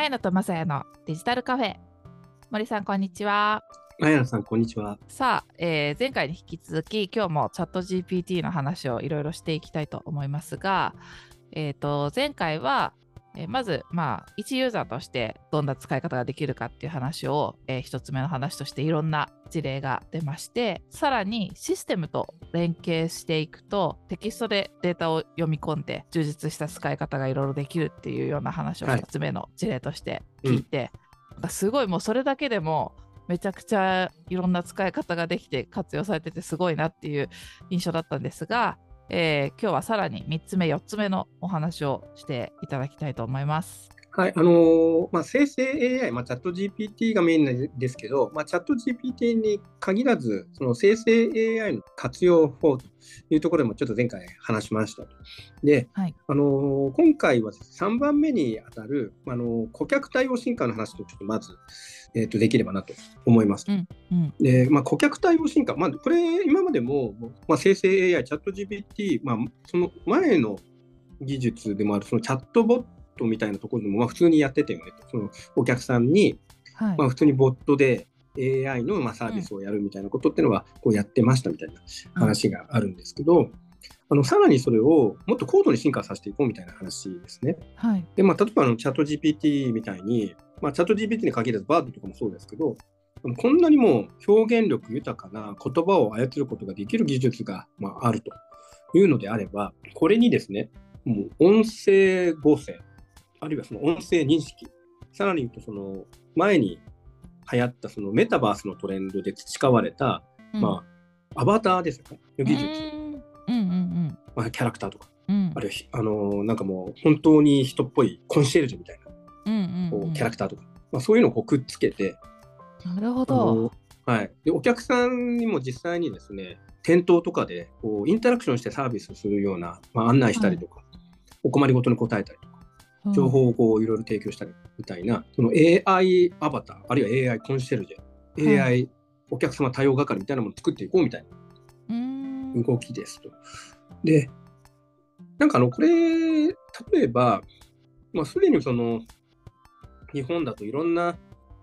あやのとまさやのデジタルカフェ。森さん、こんにちは。あやのさん、こんにちは。さあ、えー前回に引き続き、今日もチャット GPT の話をいろいろしていきたいと思いますが、えー、と前回は、えーまず、まあ、一ユーザーとしてどんな使い方ができるかっていう話を、えー一つ目の話としていろんな事例が出まして、さらにシステムと連携していくと、テキストでデータを読み込んで、充実した使い方がいろいろできるっていうような話をはい。一つ目の事例として聞いて、なんかすごいもうそれだけでもめちゃくちゃいろんな使い方ができて活用されててすごいなっていう印象だったんですが、えー今日はさらに3つ目4つ目のお話をしていただきたいと思います。はい、あのーまあ、生成 AI、まあ、チャット GPT がメインなんですけど、まあ、チャット GPT に限らず、その生成 AI の活用法というところでもちょっと前回話しましたと。で、はいあのー今回は3番目にあたる、あのー顧客対応進化の話とちょっとまず、えー、とできればなと思いますと。うんうんで、まあ、顧客対応進化、まあ、これ、今までも、まあ、生成 AI、チャット GPT、まあ、その前の技術でもある、そのチャットボットみたいなところでも、まあ、普通にやってたよねと、そのお客さんに、はい。まあ、普通にボットで AI のまあサービスをやるみたいなことっていうのは、こうやってましたみたいな話があるんですけど、あのさらにそれをもっと高度に進化させていこうみたいな話ですね。はい。で、まあ、例えばあのチャット GPT みたいに、まあ、チャット GPT に限らずバードとかもそうですけど、こんなにも表現力豊かな言葉を操ることができる技術が、まあ、あるというのであれば、これにですね、もう音声合成、あるいはその音声認識、さらに言うとその前に流行ったそのメタバースのトレンドで培われた、うん。まあ、アバターですよね、の技術、うんうんうんまあ、キャラクターとか、うん。うんあるいはひ、あのーなんかもう本当に人っぽいコンシェルジュみたいな。うんうんこうキャラクターとか、まあ、そういうのをこうくっつけて、なるほあど。のはい、でお客さんにも実際にですね店頭とかでこうインタラクションしてサービスするような、まあ、案内したりとか、お困りごとに答えたりと情報をこういろいろ提供したりみたいな、その AI アバターあるいは AI コンシェルジェ、は AI お客様対応係みたいなものを作っていこうみたいなうん。動きですと。でなんかあのこれ例えば、まあ、すでにその日本だといろんな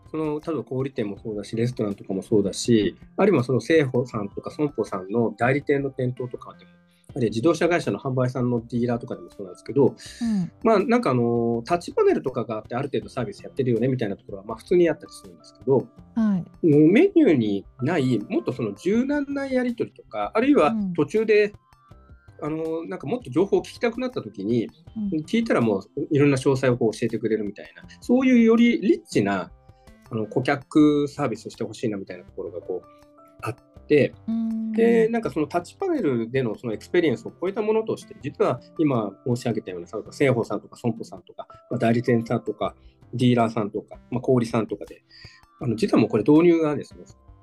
その例えば小売店もそうだしレストランとかもそうだしあるいはその生保さんとか損保さんの代理店の店頭とかでもあるいは自動車会社の販売さんのディーラーとかでもそうなんですけどうん。まあなんかあのタッチパネルとかがあってある程度サービスやってるよねみたいなところはまあ普通にあったりするんですけどはい。メニューにないもっとその柔軟なやり取りとかあるいはうん。途中で、あのなんかもっと情報を聞きたくなった時にうん。聞いたらもういろんな詳細をこう教えてくれるみたいなそういうよりリッチなあの顧客サービスをしてほしいなみたいなところがこうあってうんでなんかそのタッチパネルでのそのエクスペリエンスを超えたものとして実は今申し上げたような例えば生保さんとか損保さんとか、まあ、代理店さんとかディーラーさんとか、まあ、小売さんとかであの実はもうこれ導入がですね、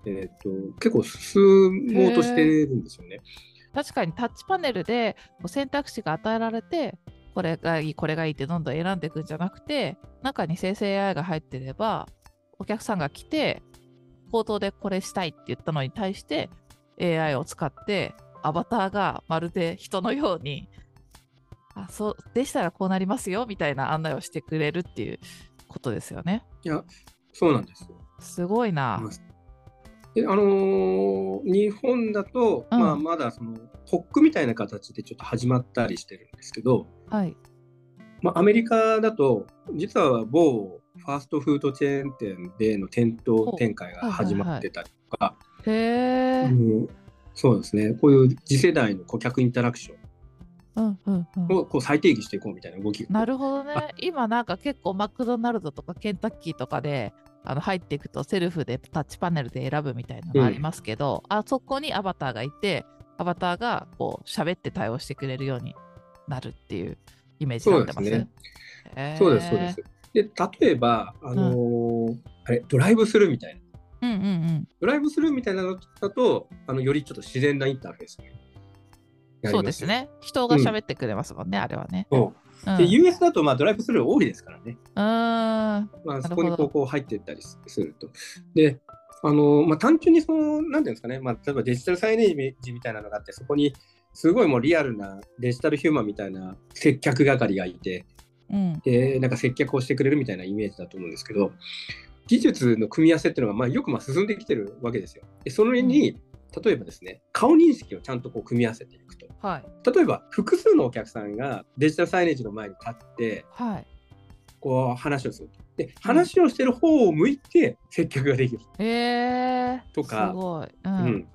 えー、と結構進もうとしてるんですよね。確かにタッチパネルで選択肢が与えられてこれがいいこれがいいってどんどん選んでいくんじゃなくて中に生成 AI が入ってればお客さんが来て口頭でこれしたいって言ったのに対して AI を使ってアバターがまるで人のようにあそうでしたらこうなりますよみたいな案内をしてくれるっていうことですよね。いやそうなんですよすごいな。であのー日本だと、うんまあ、まだそのホックみたいな形でちょっと始まったりしてるんですけど、はい。まあ、アメリカだと実は某ファーストフードチェーン店での店頭展開が始まってたりとか、へえ。うんそうですね。こういう次世代の顧客インタラクショうんうんうん。ンをこう再定義していこうみたいな動きが。なるほどね。今なんか結構マクドナルドとかケンタッキーとかであの入っていくとセルフでタッチパネルで選ぶみたいなのありますけど、あそこにアバターがいて、アバターがこう喋って対応してくれるようになるっていうイメージになってます。そうですね。そうですで例えば、あのーあれドライブスルーみたいなうんうんうん。ドライブスルーみたいなのだとあのよりちょっと自然なインターフェースそうまですね。人が喋ってくれますもんね、あれはね。そううん、で US だとまあドライブスルー多いですからね。うーん。まあ、そこにこうこう入っていったりすると。で、あのまあ、単純にその、なんていうんですかね、まあ、例えばデジタルサイネージみたいなのがあって、そこにすごいもうリアルなデジタルヒューマンみたいな接客係がいて、うん。でなんか接客をしてくれるみたいなイメージだと思うんですけど技術の組み合わせっていうのがまあよくまあ進んできてるわけですよ。でそのに、例えばですね顔認識をちゃんとこう組み合わせていくと。はい。例えば複数のお客さんがデジタルサイネージの前に立ってはい。こう話をする。で話をしてる方を向いて接客ができる、えー、とかすごい、ううんん。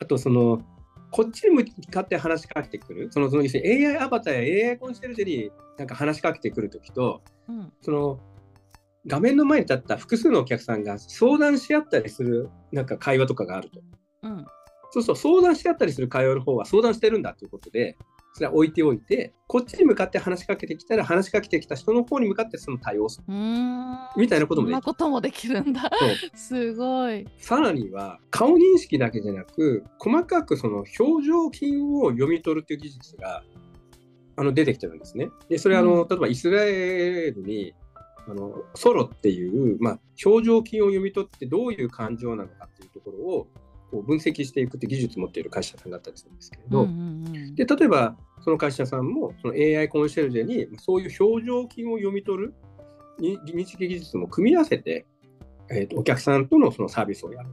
あとそのこっちに向かって話しかけてくる。そのその AI アバターや AI コンシェルジュになんか話しかけてくるときとうん。その画面の前に立った複数のお客さんが相談し合ったりするなんか会話とかがあると。うん。そうそう、相談し合ったりする会話の方は相談してるんだということで、それは置いておいて、こっちに向かって話しかけてきたら、話しかけてきた人の方に向かってその対応する。みたいなこともできる。そんなこともできるんだ。すごい。さらには、顔認識だけじゃなく、細かくその表情筋を読み取るという技術があの出てきてるんですね。で、それはあの、うん。例えばイスラエルに、あのソロっていう、まあ、表情筋を読み取ってどういう感情なのかっていうところをこう分析していくって技術を持っている会社さんだったりするんですけれど、うんうんうん。で例えばその会社さんもその AI コンシェルジェにそういう表情筋を読み取るに認識技術も組み合わせて、えーとお客さんとのそのサービスをやる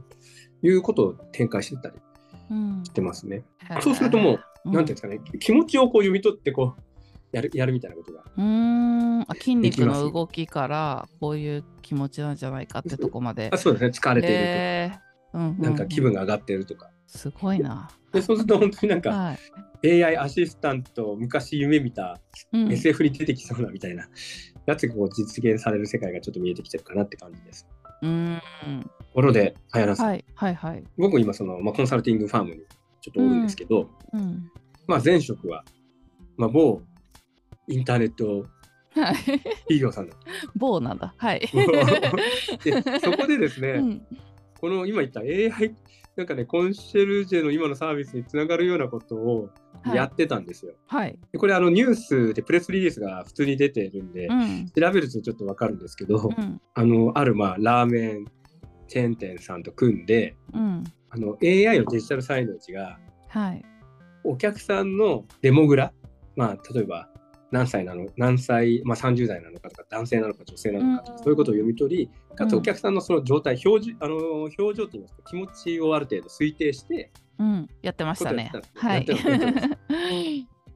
ということを展開してたりうんしてますね。そうするともう、うん。なんていうんですかね、気持ちをこう読み取ってこうやるやるみたいなことが。うーん。あ筋肉の動きからこういう気持ちなんじゃないかってとこまで。あそうですね、疲れていると。か、なんか気分が上がっているとか。すごいな。で そうすると本当になんかはい。AI アシスタント、昔夢見たうん。SF に出てきそうなみたいなやつがこう実現される世界がちょっと見えてきてるかなって感じです。うーん。ところで、あやなさん、はいはいはい。僕今その、まあ、コンサルティングファームにちょっとおるんですけど、うん。まあ、前職は、まあ、某インターネットはい。企業さんだ。棒なんだ。はい。でそこでですね、うんこの今言った AI なんかねコンシェルジェの今のサービスにつながるようなことをやってたんですよ。はい。でこれあのニュースでプレスリリースが普通に出てるんで、うん。調べるとちょっとわかるんですけど、うん。あのあるまあラーメンチェーン店さんと組んでうん。あの AI のデジタルサイネージがはい。お客さんのデモグラ、まあ、例えば何歳なの、何歳、まあ、30代なのかとか、男性なのか、女性なのかとか、うん。そういうことを読み取り、かつうんお客さんのその状態、表示あの表情といいますか、気持ちをある程度推定して、うん。やってましたね。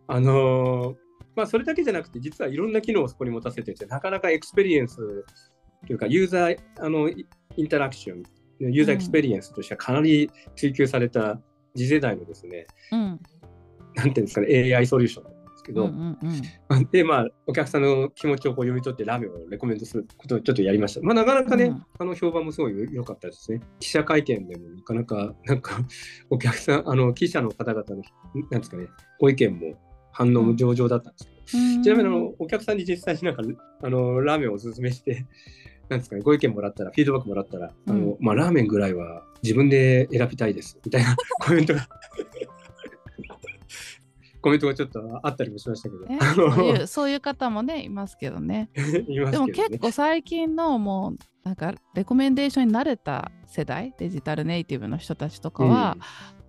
あのーまあ、それだけじゃなくて、実はいろんな機能をそこに持たせてて、なかなかエクスペリエンスというか、ユーザーあのイインタラクション、ユーザーエクスペリエンスとしてはかなり追求された次世代のですね、うん。なんていうんですかね、AI ソリューションですけど、うんうんうん。で、まあ、お客さんの気持ちをこう読み取ってラーメンをレコメントすることをちょっとやりました。まあ、なかなかね、うん。あの評判もすごい良かったですね。記者会見でもなかなか、なんか、お客さん、あの、記者の方々の、なんですかね、ご意見も反応も上々だったんですけど、うん。ちなみにあの、お客さんに実際になんか、あの、ラーメンをおすすめして、なんですかね、ご意見もらったら、フィードバックもらったら、あの、まあ、ラーメンぐらいは自分で選びたいです、みたいなコメントが、コメントがちょっとあったりもしましたけど、ねあそういのうそういう方もねいますけどね。言いますでもけどね。結構最近のもうなんかレコメンデーションに慣れた世代デジタルネイティブの人たちとかは、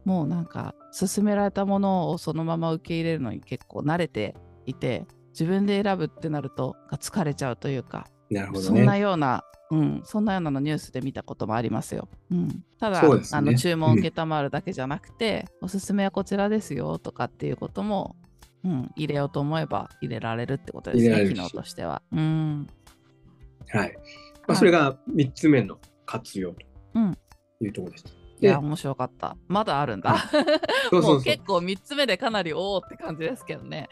もうなんか勧められたものをそのまま受け入れるのに結構慣れていて自分で選ぶってなると疲れちゃうというか、なるほどそんなね。ような、うん、そんなようなのニュースで見たこともありますよ。うん、ただ、ねあの注文を承るだけじゃなくて、おすすめはこちらですよとかっていうことも、うん、入れようと思えば入れられるってことですね、機能としては。うん、はい。まあ、はいそれが3つ目の活用うんというところです。いや、で面白かった。まだあるんだ。もう結構3つ目でかなりおおって感じですけどね。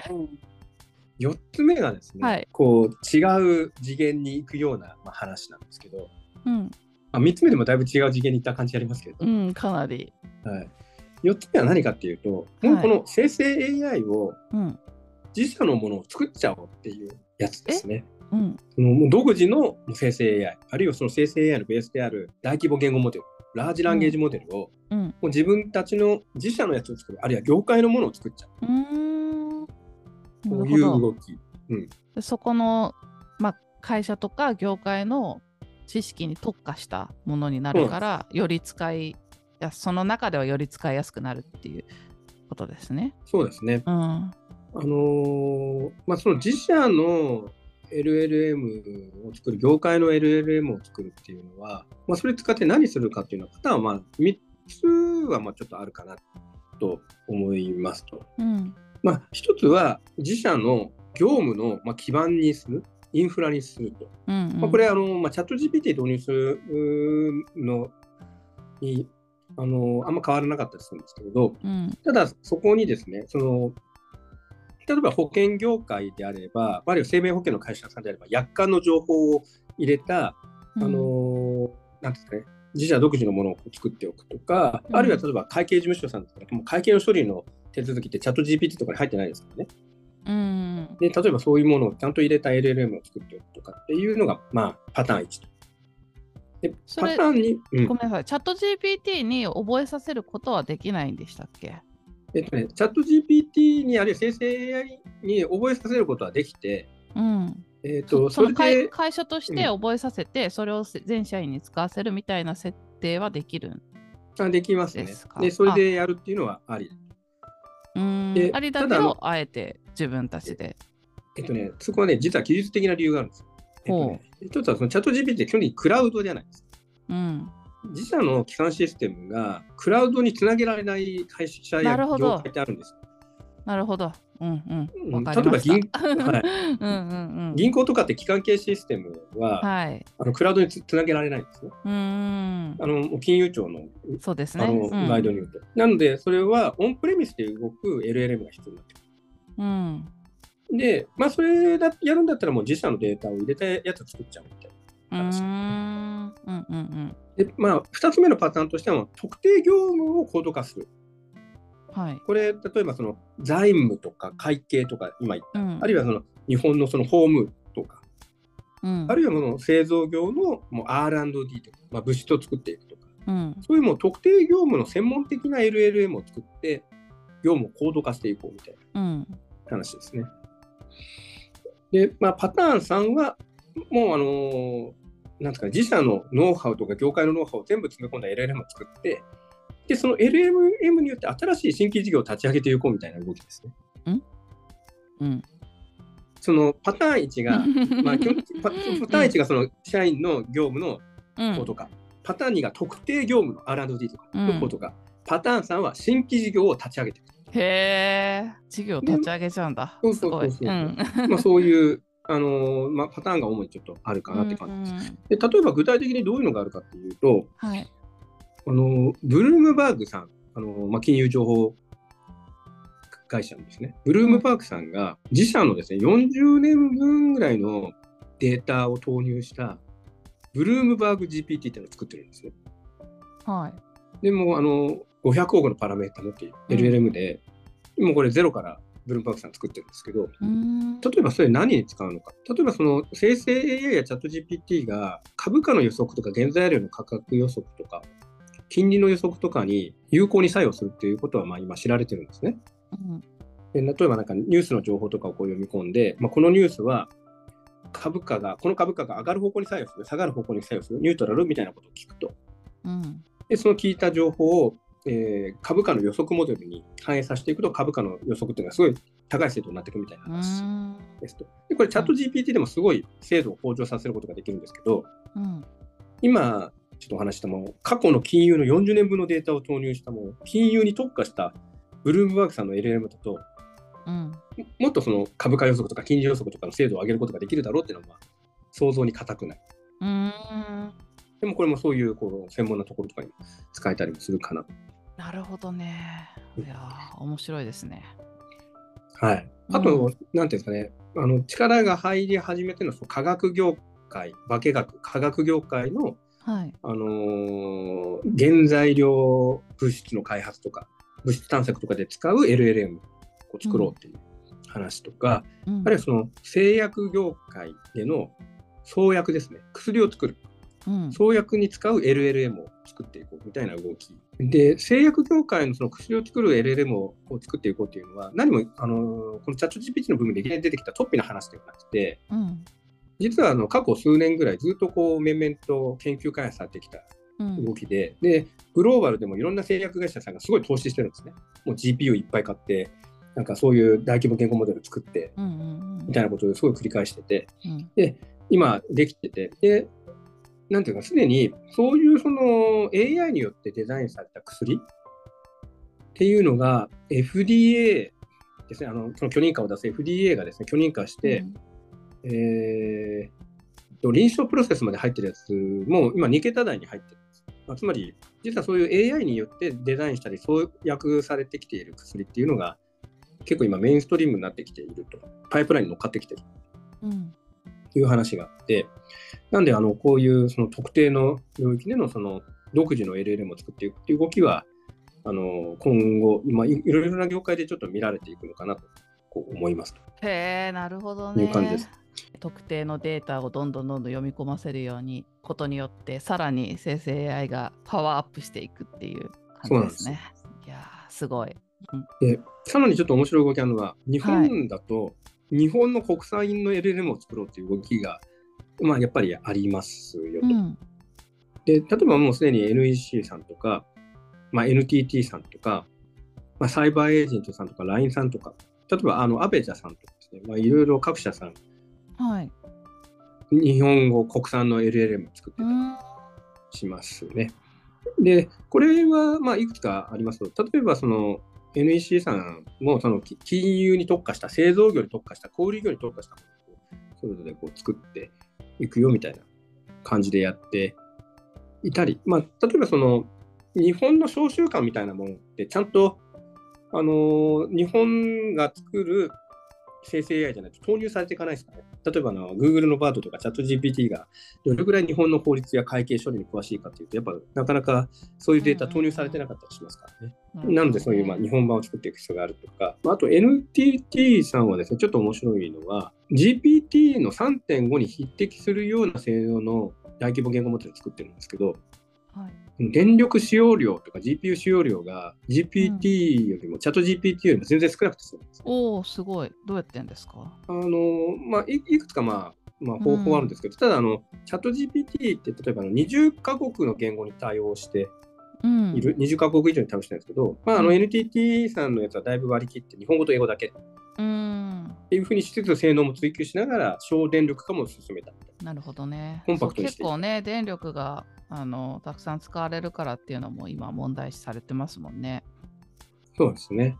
4つ目がですね、はいこう違う次元に行くような、まあ、話なんですけど、うん、あ3つ目でもだいぶ違う次元に行った感じありますけど、うん、かなり。はい、4つ目は何かっていうと、いもうこの生成 AI をうん、自社のものを作っちゃおうっていうやつですね。うん、そのもう独自の生成 AI、あるいはその生成 AI のベースである大規模言語モデル、ラージランゲージモデルを、うん。もう自分たちの自社のやつを作る、あるいは業界のものを作っちゃう。うーん。いう動き。でそこの、まあ、会社とか業界の知識に特化したものになるから、より使いやその中ではより使いやすくなるっていうことですね。そうですね。うん。あのーまあ、その自社の LLM を作る、業界の LLM を作るっていうのは、まあ、それ使って何するかっていうのは、パターンはまあ3つはまあちょっとあるかなと思いますと。うんまあ、1つは自社の業務のまあ基盤にする、インフラにすると。うんうん。まあ、これあの、まあ、チャット GPT 導入するのにあのあんま変わらなかったりするんですけれど、うん。ただそこにですね、その例えば保険業界であれば、あるいは生命保険の会社さんであれば、約款の情報を入れた、あのなんですかね、自社独自のものを作っておくとか、うんあるいは例えば会計事務所さんだったら、もう会計の処理の手続きってチャット GPT とかに入ってないですからね。うんで、例えばそういうものをちゃんと入れた LLM を作っておくとかっていうのが、まあ、パターン1と。で、パターン2、うんごめんなさい、チャット GPT に覚えさせることはできないんでしたっけ？えっとね、チャット GPT にあるいは生成 AI に覚えさせることはできて、うん。えっそと、その会社として覚えさせて、それをせ全社員に使わせるみたいな設定はできるんあできますねでそれでやるっていうのはあり。うーんでありだけど、あえて自分たちで。えっとね、そこはね、実は技術的な理由があるんですよ。えっとね、一つはそのチャット GPT って基本的にクラウドじゃないですか。うん。自社の基幹システムがクラウドにつなげられない会社や業界ってあるんですよ。なるほど。例えば銀はいうんうんうん。銀行とかって基幹系システムは、はい。あのクラウドにつつなげられないんですね。うーん。あの金融庁のそうですね。あの、うんガイドによって。なので、それはオンプレミスで動く LLM が必要になってくうん。る。で、まあ、それだやるんだったら、もう自社のデータを入れたやつを作っちゃうみたいな。うーん。うんうんで、まあ、2つ目のパターンとしては、特定業務をコード化する。うん。はい。これ、例えばその財務とか会計とか、今言った、うんあるいはその日本のその法務とか、うんあるいはその製造業のもう R&D とか、まあ、物質を作っていくとか、うん。そういうもう特定業務の専門的な LLM を作って、業務をコード化していこうみたいな。うん。話ですね。で、まあ、パターン3は、もう、あのーなんですかね、自社のノウハウとか業界のノウハウを全部詰め込んだ LLM を作って、で、その LLM によって新しい新規事業を立ち上げていこうみたいな動きですね。うん？そのパターン1が、まあ、パパターン1がその社員の業務のうんことか、パターン2が特定業務の R&D とかうんのことか、パターン3は新規事業を立ち上げていく。へえ、事業立ち上げちゃうんだ。そう。そうそうそううん。まあ、そういう、あのーまあ、パターンが主にちょっとあるかなって感じです。うんで例えば具体的にどういうのがあるかっていうと、はい。あのブルームバーグさん、あのまあ、金融情報会社のですね、ブルームバーグさんが自社のですね、40年分ぐらいのデータを投入した、ブルームバーグ GPT っていうのを作ってるんですね。はい。でも、あの500億のパラメータ持っているうん LLM で、もうこれゼロからブルームバーグさん作ってるんですけど。例えばそれ何に使うのか。例えばその生成 AI やチャット GPT が株価の予測とか原材料の価格予測とか金利の予測とかに有効に作用するっていうことはまあ今知られてるんですね。うんで例えばなんかニュースの情報とかをこう読み込んで、まあ、このニュースは株価が、この株価が上がる方向に作用する、下がる方向に作用する、ニュートラルみたいなことを聞くと。うん。で、その聞いた情報を、えー株価の予測モデルに反映させていくと株価の予測っていうのがすごい高い精度になっていくみたいなう話。ですと。で、これチャット GPT でもすごい精度を向上させることができるんですけど、うん。今、ちょっとお話したもの、過去の金融の40年分のデータを投入したもの、金融に特化したブルームバーグさんの LLM だと、うん。もっとその株価予測とか金利予測とかの精度を上げることができるだろうっていうのは、想像に難くない。うーん。でもこれもそういうこう専門なところとかにも使えたりもするかな。なるほどね。いやー、面白いですね。はい。あと、うなんていうんですかね、あの力が入り始めてのその科学業界、化学、化学業界のはい。あのー原材料物質の開発とか、物質探索とかで使う LLM を作ろうっていう話とか、うんあるいはその製薬業界での創薬ですね、薬を作る、うん。創薬に使う LLM を作っていこうみたいな動き。で、製薬業界のその薬を作る LLM を作っていこうっていうのは、何も、あのーこのチャット GPT の部分で出てきたトッピーな話ではなくて、うん。実はあの過去数年ぐらいずっとこう面々と研究開発されてきたうん。動きで、で、グローバルでもいろんな製薬会社さんがすごい投資してるんですね。もう GPU いっぱい買って、なんかそういう大規模言語モデルを作ってうんうんみたいなことをすごい繰り返してて。うん。今できてて。でなんていうかすでにそういうその AI によってデザインされた薬っていうのが FDA ですね。あのその許認可を出す FDA がですね許認可して、えー臨床プロセスまで入ってるやつも今2桁台に入ってるんです。まあつまり、実はそういう AI によってデザインしたり、創薬されてきている薬っていうのが、結構今メインストリームになってきていると、パイプラインに乗っかってきてるという話があって、なんであのこういうその特定の領域でのその独自の LLM を作っていくっていう動きは、あの今後、まあ、いろいろな業界でちょっと見られていくのかなとこう思いますと。へえなるほどい。う感じです特定のデータをどんどんどんどん読み込ませるようにことによってさらに生成 AI がパワーアップしていくっていう感じですね。いやーすごい。で、さらにちょっと面白い動きあるのが、日本だと、日本の国産の LLM を作ろうという動きが、まあ、やっぱりありますよと。うんで、例えばもうすでに NEC さんとか、まあ、NTT さんとか、まあ、サイバーエージェントさんとか、LINE さんとか、例えばあのアベジャさんとかですね、まあ、いろいろ各社さん、はい。日本語国産の LLM 作ってたりしますね。で、これはまあいくつかありますと、例えばその NEC さんもその金融に特化した、製造業に特化した、小売業に特化したものをそれぞれこう作っていくよみたいな感じでやっていたり、まあ、例えばその日本の商習慣みたいなものってちゃんと、あの日本が作る生成 AI じゃないと投入されていかないですかね。例えばあの Google の Bard とか ChatGPT がどれぐらい日本の法律や会計処理に詳しいかというと、やっぱなかなかそういうデータ投入されてなかったりしますからね。なので、そういうまあ日本版を作っていく必要があるとか、まああと NTT さんはですね、ちょっと面白いのは、GPT の3.5に匹敵するような性能の大規模言語モデルを作ってるんですけど、はい。電力使用量とか GPU 使用量が GPT よりも、チャット GPT よりも全然少なくて済むんですよ。おおすごい。どうやってんですか？あのまあ、いいくつか、まあまあ、方法はあるんですけど、ただあの、チャット GPT って例えばあの20カ国の言語に対応してうん。いる、20カ国以上に対応してるんですけど、まあ、あのうん NTT さんのやつはだいぶ割り切って日本語と英語だけっうん。ていうふうにしつつ性能も追求しながら省電力化も進めたなるほどね。コンパクト結構ね、電力があのたくさん使われるからっていうのも今問題視されてますもんね。な。そうですね。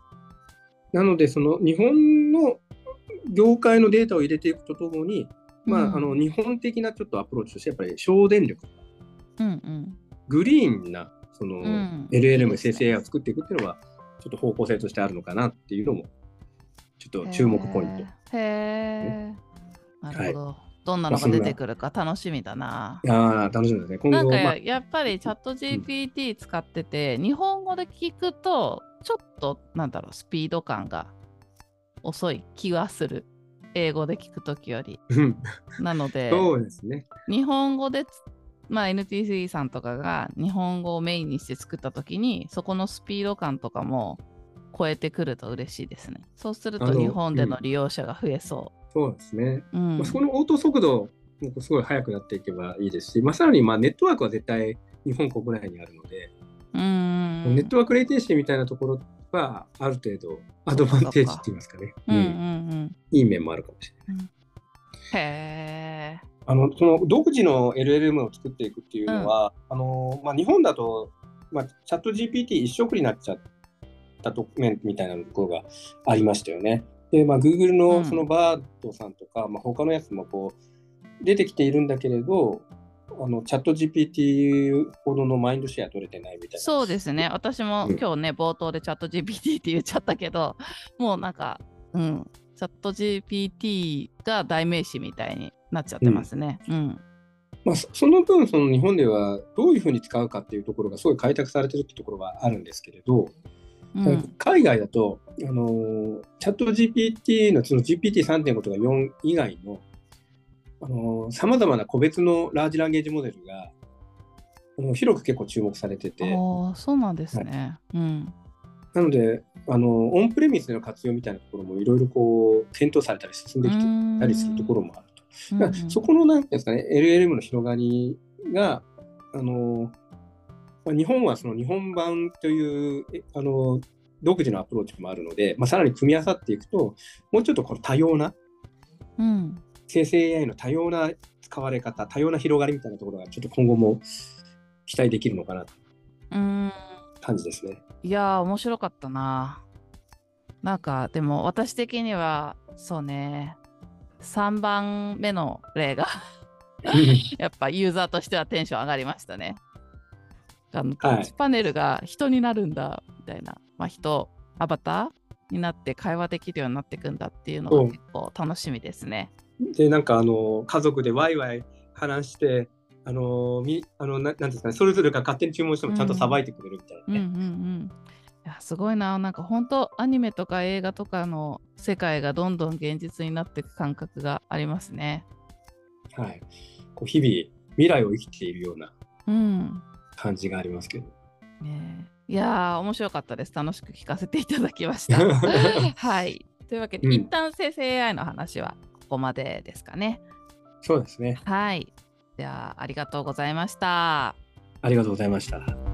なので、その日本の業界のデータを入れていくとともに、まあ、うんあの日本的なちょっとアプローチとして、やっぱり省電力、うんうん。グリーンなその、ん LLM 生成 AI を作っていくっていうのは、ちょっと方向性としてあるのかなっていうのも、ちょっと注目ポイント。へーへーなるほど。どんなのが出てくるか楽しみだな。ああ、楽しみですね。今なんかやっぱりチャット GPT 使ってて、日本語で聞くとちょっとなんだろうスピード感が遅い気はする英語で聞くときよりうんなのでそうですね。日本語でつまあ NTC さんとかが日本語をメインにして作ったときにそこのスピード感とかも超えてくると嬉しいですね。そうすると日本での利用者が増えそそうですね。う、うん。まあ、そこの応答速度もすごい速くなっていけばいいですし、まあ、さらにまあネットワークは絶対日本国内にあるので、うーん。ネットワークレイテンシーみたいなところはある程度アドバンテージって言いますかね。うん。うん。うんうんいい面もあるかもしれない。へえあのその独自の LLM を作っていくっていうのは、あのまあ、日本だと、まあ、チャット GPT 一色になっちゃったと面みたいなところがありましたよね。で、まあ、Google うんのそのバードさんとか、まあ、他のやつもこう出てきているんだけれど、あのチャット GPT ほどのマインドシェア取れてないみたいな。そうですね。私もうん今日ね、冒頭でチャット GPT って言っちゃったけど、もうなんか、うん、チャット GPT が代名詞みたいになっちゃってますね。うん。まあ、そその分、その日本ではどういうふうに使うかっていうところがすごい開拓されてるってところはあるんですけれど、うん、海外だと、あのーチャット GPT のその GPT3.5 とか4以外のさまざまな個別のラージランゲージモデルがあの広く結構注目されてて、そうなんですね。うん。なのであの、オンプレミスでの活用みたいなところもいろいろこう検討されたり進んできてたりするところもあると。そこのなんですかね、LLM の広がりが、あのまあ日本はその日本版というえあの独自のアプローチもあるので、まあ、さらに組み合わさっていくと、もうちょっとこの多様な、うん、生成 AI の多様な使われ方、多様な広がりみたいなところが、ちょっと今後も期待できるのかなと。うん。感じですね。いやー面白かったな。なんかでも私的にはそうね。3番目の例が やっぱユーザーとしてはテンション上がりましたね。あのタッチパネルが人になるんだみたいな、まあ、人アバターになって会話できるようになっていくんだっていうのが結構楽しみですね。で、なんかあの家族でワイワイ話して、あのみあのななんですかね、それぞれが勝手に注文してもちゃんとさばいてくれるみたいなね。うんうんうん。いやすごいななんか本当アニメとか映画とかの世界がどんどん現実になっていく感覚がありますね。はい。こう日々未来を生きているようなうん。感じがありますけど。ねえいやー面白かったです。楽しく聞かせていただきました。はい。というわけで、うん一旦生成 AI の話はここまでですかね。そうですね。はい。ではありがとうございました。ありがとうございました。